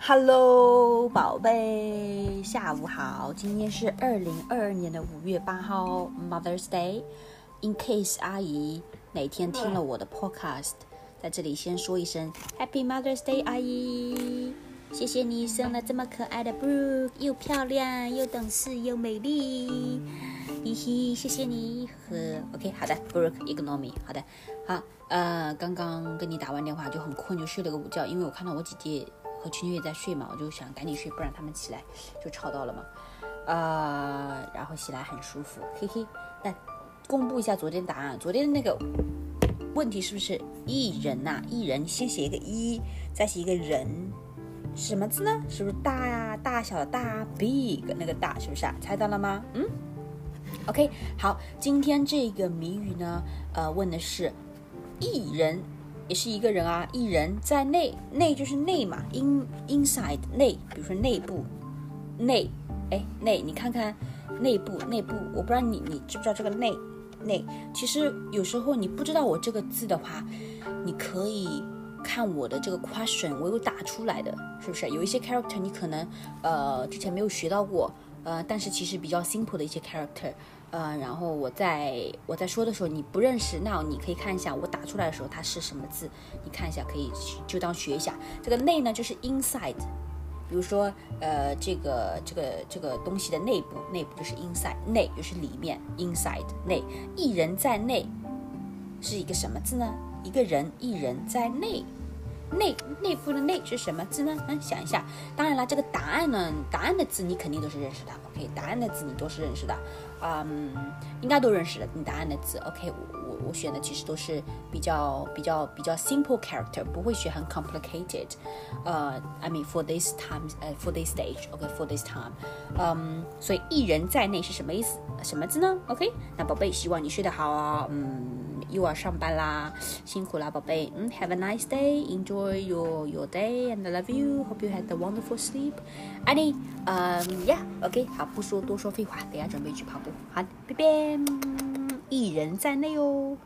Hello，宝贝，下午好。今天是二零二二年的五月八号，Mother's Day。In case 阿姨哪天听了我的 podcast，在这里先说一声 Happy Mother's Day，阿姨，谢谢你生了这么可爱的 Brooke，又漂亮又懂事又美丽，嘿嘿，谢谢你。呵，OK，好的，Brooke，ignore me。好的，好，呃，刚刚跟你打完电话就很困，就睡了个午觉，因为我看到我姐姐。和群群也在睡嘛，我就想赶紧睡，不然他们起来就吵到了嘛。呃，然后起来很舒服，嘿嘿。那公布一下昨天答案，昨天的那个问题是不是一人呐？一人先写一个一，再写一个人，什么字呢？是不是大呀？大小的大，big 那个大是不是啊？猜到了吗？嗯，OK，好，今天这个谜语呢，呃，问的是一人。也是一个人啊，一人在内，内就是内嘛，in inside 内，比如说内部，内，哎内，你看看内部内部，我不知道你你知不知道这个内内，其实有时候你不知道我这个字的话，你可以看我的这个 question，我有打出来的，是不是？有一些 character 你可能呃之前没有学到过，呃，但是其实比较 simple 的一些 character。呃，然后我在我在说的时候，你不认识，那你可以看一下我打出来的时候它是什么字，你看一下，可以就当学一下。这个内呢，就是 inside，比如说呃，这个这个这个东西的内部，内部就是 inside，内就是里面，inside 内，一人在内是一个什么字呢？一个人，一人在内。内内部的内是什么字呢？嗯，想一下。当然了，这个答案呢，答案的字你肯定都是认识的。OK，答案的字你都是认识的。嗯，应该都认识的。你答案的字，OK，我我我选的其实都是比较比较比较 simple character，不会选很 complicated。呃，I mean for this time，呃，for this stage，OK，for this time。嗯，所以一人在内是什么意思？什么字呢？OK，那宝贝，希望你睡得好哦。嗯。又要上班啦，辛苦啦，宝贝。嗯，Have a nice day, enjoy your your day, and I love you. Hope you had a wonderful sleep. 爱你。嗯，Yeah，OK，好，不说多说废话，等下准备去跑步。好，拜拜。一人在内哦。